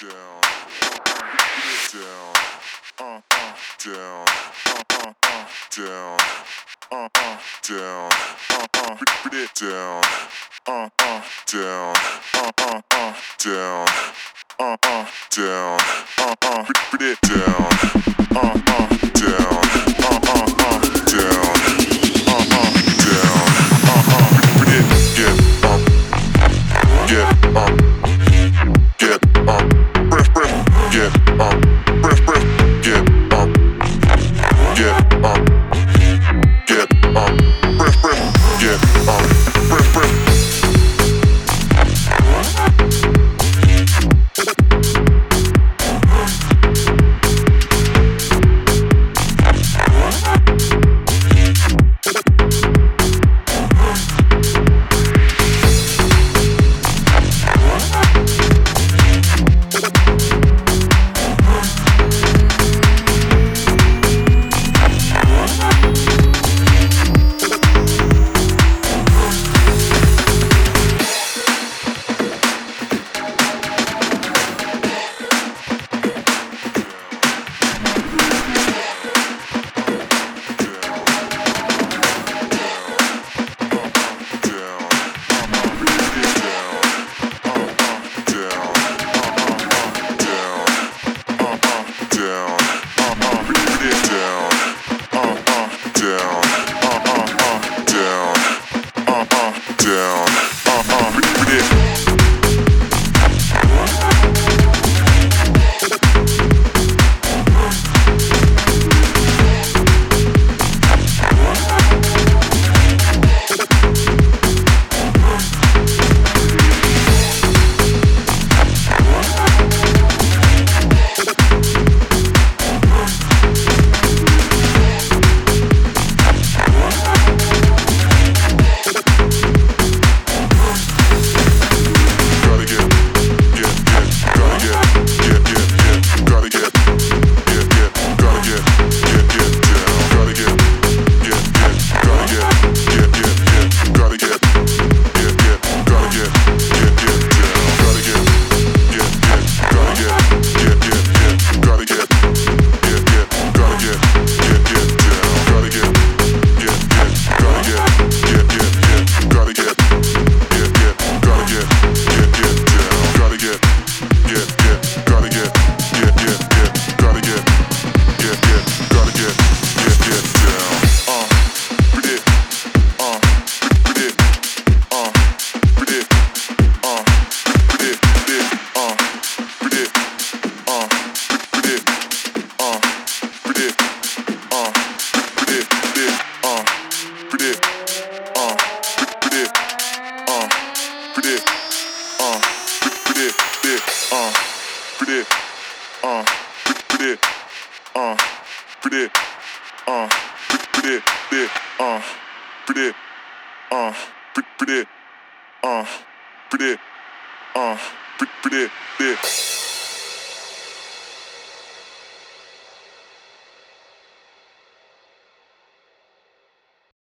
down, down, up, up, down, up, up, down, up, up, down, up, up, down, up, up, down, up, up, down, up, up, down, up, up, down. get. down. プレあんああああああああ